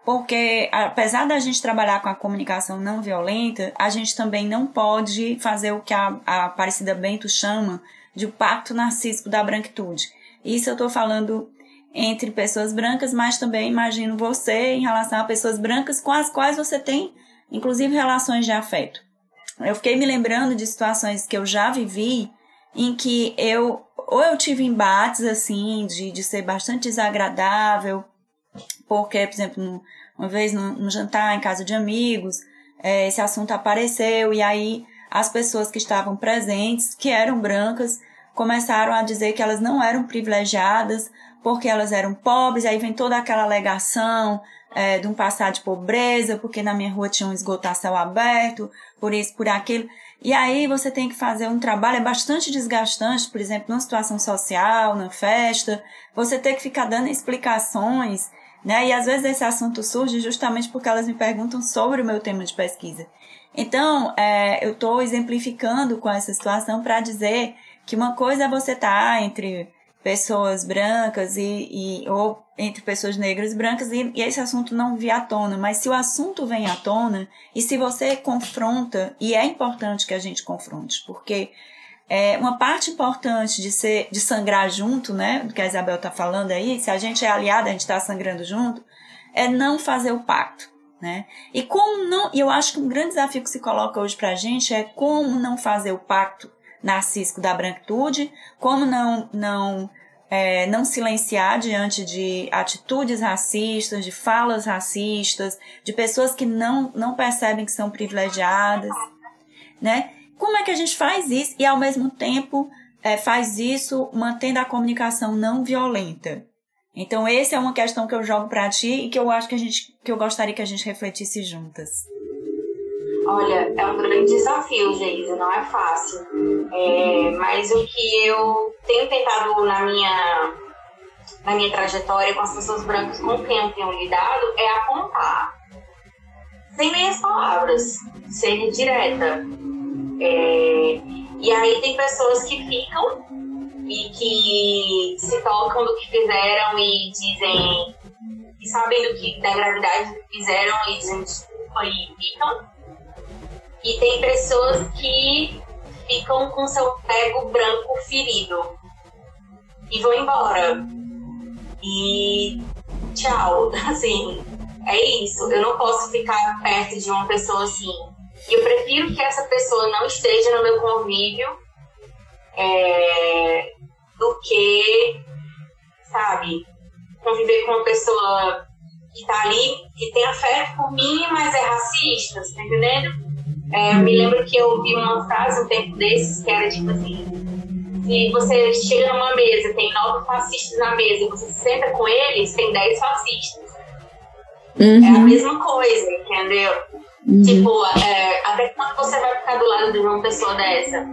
porque apesar da gente trabalhar com a comunicação não violenta, a gente também não pode fazer o que a, a Aparecida Bento chama de o pacto narcísico da branquitude. Isso eu estou falando entre pessoas brancas, mas também imagino você em relação a pessoas brancas com as quais você tem, inclusive, relações de afeto. Eu fiquei me lembrando de situações que eu já vivi em que eu ou eu tive embates assim de, de ser bastante desagradável, porque, por exemplo, no, uma vez no, no jantar em casa de amigos, é, esse assunto apareceu e aí as pessoas que estavam presentes, que eram brancas, começaram a dizer que elas não eram privilegiadas porque elas eram pobres, aí vem toda aquela alegação é, de um passado de pobreza, porque na minha rua tinha um céu aberto, por isso, por aquilo. E aí você tem que fazer um trabalho, é bastante desgastante, por exemplo, numa situação social, na festa, você tem que ficar dando explicações né? E às vezes esse assunto surge justamente porque elas me perguntam sobre o meu tema de pesquisa. Então, é, eu estou exemplificando com essa situação para dizer que uma coisa é você estar tá entre pessoas brancas e, e, ou entre pessoas negras e brancas e, e, esse assunto não vir à tona, mas se o assunto vem à tona e se você confronta, e é importante que a gente confronte, porque é, uma parte importante de ser de sangrar junto, né? Do que a Isabel está falando aí, se a gente é aliada, a gente está sangrando junto, é não fazer o pacto. Né? E como não, e eu acho que um grande desafio que se coloca hoje para a gente é como não fazer o pacto narcísico da branquitude, como não não é, não silenciar diante de atitudes racistas, de falas racistas, de pessoas que não não percebem que são privilegiadas, né? Como é que a gente faz isso e, ao mesmo tempo, é, faz isso mantendo a comunicação não violenta? Então, essa é uma questão que eu jogo para ti e que eu acho que a gente, que eu gostaria que a gente refletisse juntas. Olha, é um grande desafio, Geisa, não é fácil. É, mas o que eu tenho tentado na minha, na minha trajetória com as pessoas brancas com quem eu tenho lidado é apontar, sem meias palavras, ser direta. É, e aí tem pessoas que ficam e que se tocam do que fizeram e dizem e sabem do que da gravidade do que fizeram e dizem desculpa e ficam. E tem pessoas que ficam com seu ego branco ferido e vão embora. E tchau, assim, é isso. Eu não posso ficar perto de uma pessoa assim e eu prefiro que essa pessoa não esteja no meu convívio é, do que, sabe, conviver com uma pessoa que tá ali, que tem afeto por mim, mas é racista, tá entendendo? É, eu me lembro que eu ouvi uma frase um tempo desses que era tipo assim: se você chega numa mesa, tem nove fascistas na mesa e você se senta com eles, tem dez fascistas. Uhum. É a mesma coisa, entendeu? Uhum. Tipo, é, até quando você vai ficar do lado de uma pessoa dessa?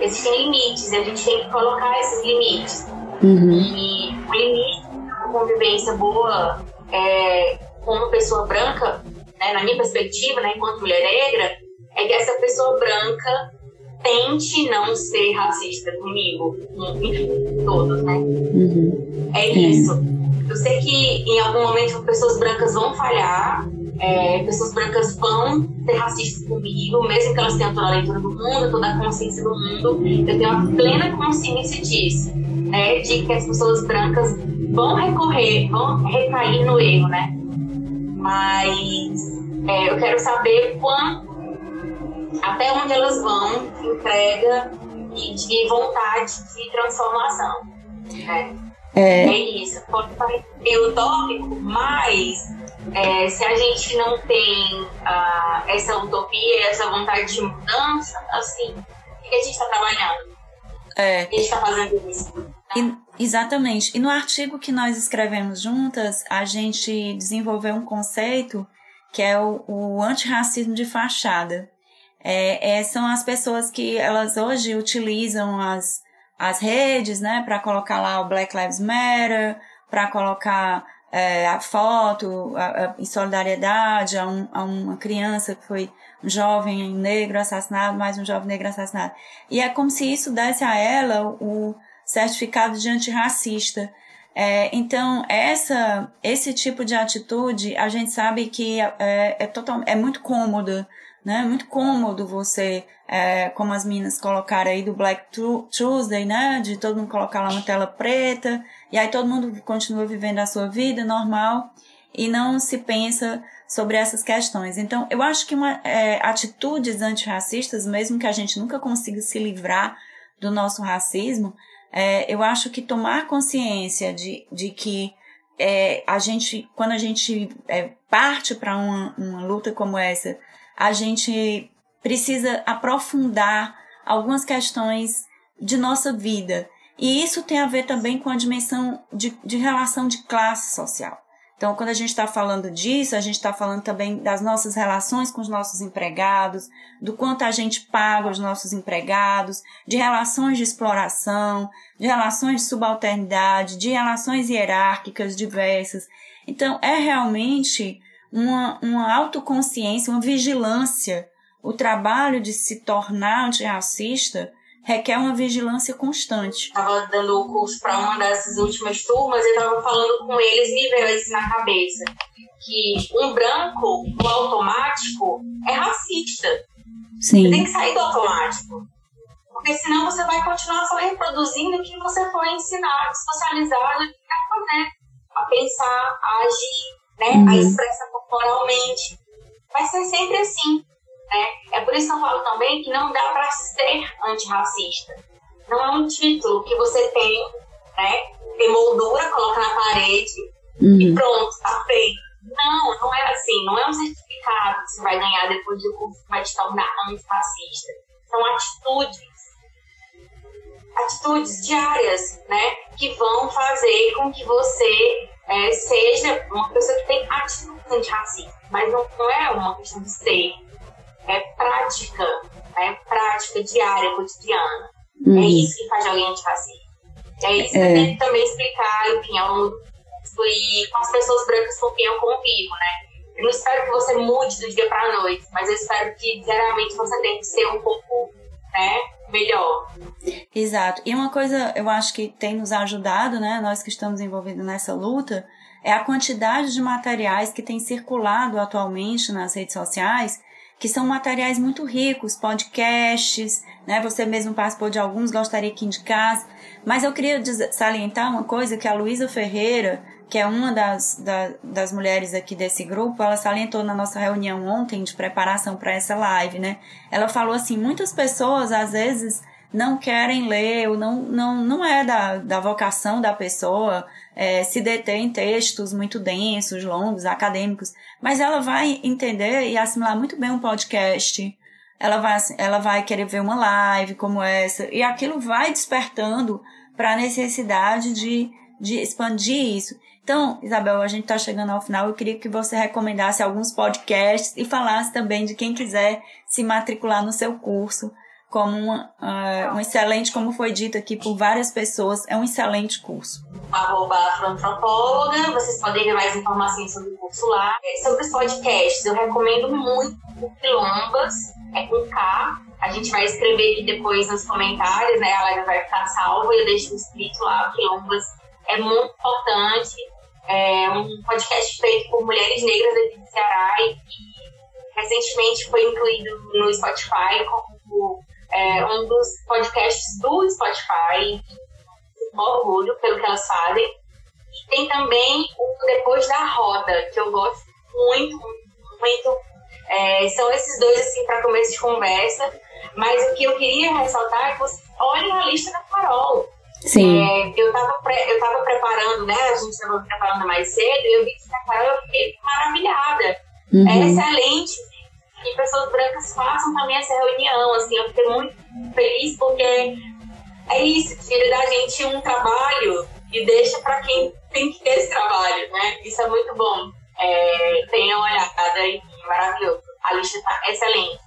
Existem limites, a gente tem que colocar esses limites. Uhum. E o limite de uma convivência boa é, com uma pessoa branca, né, na minha perspectiva, né, enquanto mulher negra, é que essa pessoa branca tente não ser racista comigo, enfim, todos, né? Uhum. É isso. Eu sei que em algum momento pessoas brancas vão falhar, é, pessoas brancas vão ser racistas comigo, mesmo que elas tenham toda a leitura do mundo, toda a consciência do mundo. Eu tenho a plena consciência disso. né, de que as pessoas brancas vão recorrer, vão recair no erro, né? Mas é, eu quero saber quanto, até onde elas vão, entrega e de vontade de transformação. Né? É. é isso. Pode parecer utópico, mas é, se a gente não tem uh, essa utopia, essa vontade de mudança, assim, o que a gente está trabalhando? É. A gente está fazendo isso. E, exatamente. E no artigo que nós escrevemos juntas, a gente desenvolveu um conceito que é o, o antirracismo de fachada. É, é, são as pessoas que elas hoje utilizam as, as redes, né, para colocar lá o Black Lives Matter, para colocar é, a foto a, a, em solidariedade a, um, a uma criança que foi um jovem negro assassinado, mais um jovem negro assassinado. E é como se isso desse a ela o certificado de antirracista. É, então, essa, esse tipo de atitude, a gente sabe que é, é, total, é muito cômoda, né? Muito cômodo você, é, como as meninas colocaram aí do Black Tuesday, né? De todo mundo colocar lá uma tela preta, e aí todo mundo continua vivendo a sua vida normal e não se pensa sobre essas questões. Então, eu acho que uma, é, atitudes antirracistas, mesmo que a gente nunca consiga se livrar do nosso racismo, é, eu acho que tomar consciência de, de que é, a gente, quando a gente é, parte para uma, uma luta como essa, a gente precisa aprofundar algumas questões de nossa vida. E isso tem a ver também com a dimensão de, de relação de classe social. Então, quando a gente está falando disso, a gente está falando também das nossas relações com os nossos empregados, do quanto a gente paga os nossos empregados, de relações de exploração, de relações de subalternidade, de relações hierárquicas diversas. Então, é realmente uma, uma autoconsciência, uma vigilância. O trabalho de se tornar antirracista requer uma vigilância constante. Estava dando o curso para uma dessas últimas turmas e estava falando com eles, me veio isso na cabeça, que um branco no automático é racista. Sim. Você tem que sair do automático. Porque senão você vai continuar só reproduzindo o que você foi ensinado, socializado a fazer, a pensar, a agir, né? Uhum. a expressar corporalmente. Vai ser sempre assim. Né? É por isso que eu falo também que não dá para ser antirracista. Não é um título que você tem, né? Tem moldura, coloca na parede uhum. e pronto, tá feito. Não, não é assim. Não é um certificado que você vai ganhar depois do curso que vai te tornar antirracista. São atitudes atitudes diárias, né, que vão fazer com que você é, seja uma pessoa que tem atitudes antirracistas, mas não, não é uma questão de ser, é prática, é prática diária, cotidiana. É uhum. É isso que faz alguém antifascista. É isso que é. eu tento também explicar, enfim, ao longo e com as pessoas brancas com quem eu convivo, né? Eu não espero que você mude do dia para a noite, mas eu espero que diariamente você tenha que ser um pouco, né, melhor. Exato. E uma coisa eu acho que tem nos ajudado, né, nós que estamos envolvidos nessa luta, é a quantidade de materiais que tem circulado atualmente nas redes sociais que são materiais muito ricos, podcasts, né? Você mesmo participou de alguns, gostaria que indicasse. Mas eu queria salientar uma coisa que a Luísa Ferreira, que é uma das, da, das mulheres aqui desse grupo, ela salientou na nossa reunião ontem de preparação para essa live, né? Ela falou assim, muitas pessoas às vezes não querem ler, ou não, não, não é da, da vocação da pessoa é, se deter em textos muito densos, longos, acadêmicos, mas ela vai entender e assimilar muito bem um podcast, ela vai, ela vai querer ver uma live como essa, e aquilo vai despertando para a necessidade de, de expandir isso. Então, Isabel, a gente está chegando ao final. Eu queria que você recomendasse alguns podcasts e falasse também de quem quiser se matricular no seu curso como uma, uh, um excelente, como foi dito aqui por várias pessoas, é um excelente curso. Arroba Afroantropóloga, vocês podem ver mais informações sobre o curso lá. É, sobre os podcasts, eu recomendo muito o Quilombas, é com K. A gente vai escrever aqui depois nos comentários, né? A live vai ficar salva e eu deixo escrito lá. O Quilombas é muito importante. É um podcast feito por mulheres negras aqui do Ceará e que recentemente foi incluído no Spotify como é um dos podcasts do Spotify. orgulho pelo que elas fazem. E tem também o Depois da Roda, que eu gosto muito, muito. É, são esses dois, assim, para começo de conversa. Mas o que eu queria ressaltar é que você olhem a lista da Carol. Sim. É, eu estava eu tava preparando, né? A gente estava preparando mais cedo e eu vi que a Carol eu fiquei maravilhada. Uhum. É excelente que pessoas brancas façam também essa reunião. Assim, eu fiquei muito feliz porque é isso, tira da gente um trabalho e deixa para quem tem que ter esse trabalho, né? Isso é muito bom. É, tenha uma olhada e maravilhoso. A lista está excelente.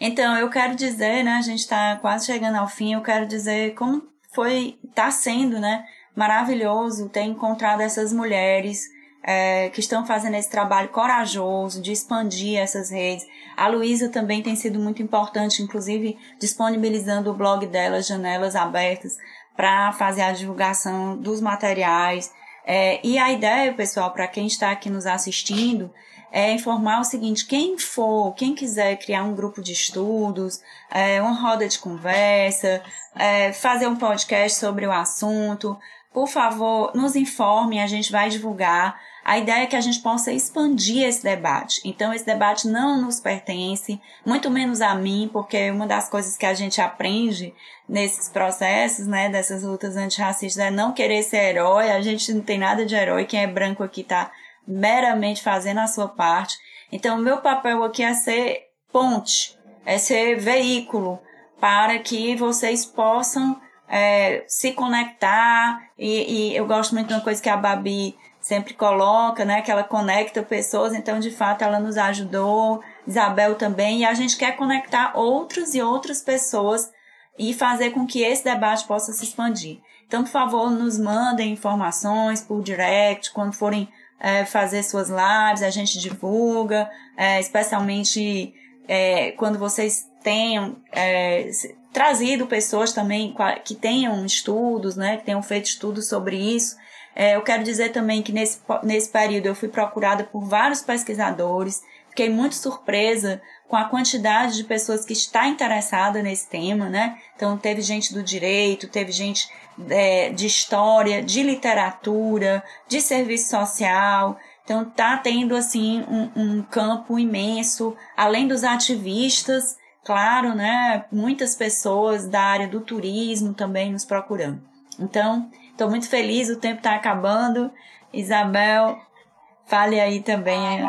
Então, eu quero dizer, né, a gente está quase chegando ao fim, eu quero dizer como foi, está sendo, né, maravilhoso ter encontrado essas mulheres é, que estão fazendo esse trabalho corajoso de expandir essas redes. A Luísa também tem sido muito importante, inclusive disponibilizando o blog dela, Janelas Abertas, para fazer a divulgação dos materiais. É, e a ideia, pessoal, para quem está aqui nos assistindo, é informar o seguinte: quem for, quem quiser criar um grupo de estudos, é, uma roda de conversa, é, fazer um podcast sobre o assunto, por favor, nos informe, a gente vai divulgar. A ideia é que a gente possa expandir esse debate. Então, esse debate não nos pertence, muito menos a mim, porque uma das coisas que a gente aprende nesses processos, né, dessas lutas antirracistas é não querer ser herói. A gente não tem nada de herói. Quem é branco aqui está meramente fazendo a sua parte. Então, o meu papel aqui é ser ponte, é ser veículo para que vocês possam é, se conectar. E, e eu gosto muito de uma coisa que a Babi sempre coloca, né? Que ela conecta pessoas, então de fato ela nos ajudou, Isabel também, e a gente quer conectar outras e outras pessoas e fazer com que esse debate possa se expandir. Então, por favor, nos mandem informações por direct, quando forem é, fazer suas lives, a gente divulga, é, especialmente é, quando vocês tenham é, trazido pessoas também que tenham estudos, né, que tenham feito estudos sobre isso, é, eu quero dizer também que nesse, nesse período eu fui procurada por vários pesquisadores, fiquei muito surpresa com a quantidade de pessoas que está interessada nesse tema, né? Então teve gente do direito, teve gente é, de história, de literatura, de serviço social. Então tá tendo assim um, um campo imenso, além dos ativistas, claro, né? Muitas pessoas da área do turismo também nos procurando. Então, Estou muito feliz, o tempo está acabando. Isabel, fale aí também.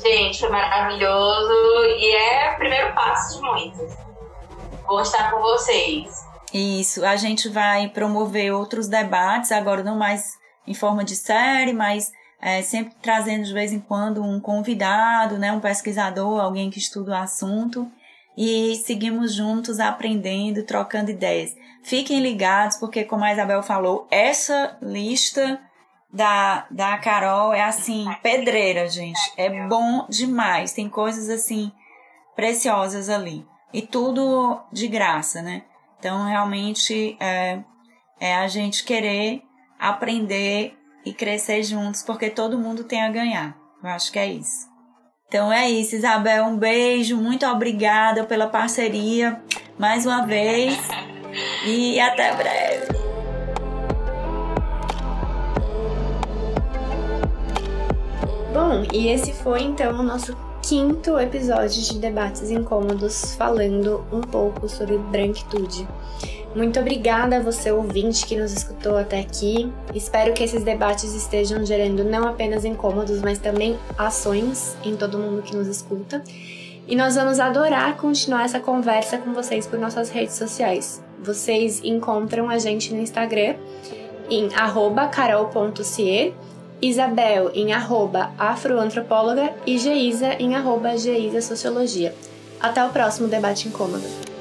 gente, foi maravilhoso e é o primeiro passo de muitos. Vou estar com vocês. Isso, a gente vai promover outros debates, agora não mais em forma de série, mas é, sempre trazendo de vez em quando um convidado, né, um pesquisador, alguém que estuda o assunto e seguimos juntos aprendendo, trocando ideias. Fiquem ligados, porque, como a Isabel falou, essa lista da, da Carol é assim, pedreira, gente. É bom demais. Tem coisas assim preciosas ali. E tudo de graça, né? Então, realmente, é, é a gente querer aprender e crescer juntos, porque todo mundo tem a ganhar. Eu acho que é isso. Então é isso, Isabel. Um beijo, muito obrigada pela parceria mais uma vez e até breve. Bom, e esse foi então o nosso quinto episódio de Debates Incômodos, falando um pouco sobre branquitude. Muito obrigada a você ouvinte que nos escutou até aqui. Espero que esses debates estejam gerando não apenas incômodos, mas também ações em todo mundo que nos escuta. E nós vamos adorar continuar essa conversa com vocês por nossas redes sociais. Vocês encontram a gente no Instagram em carol.cier, Isabel em afroantropóloga e Geisa em arroba Geisa Sociologia. Até o próximo debate incômodo.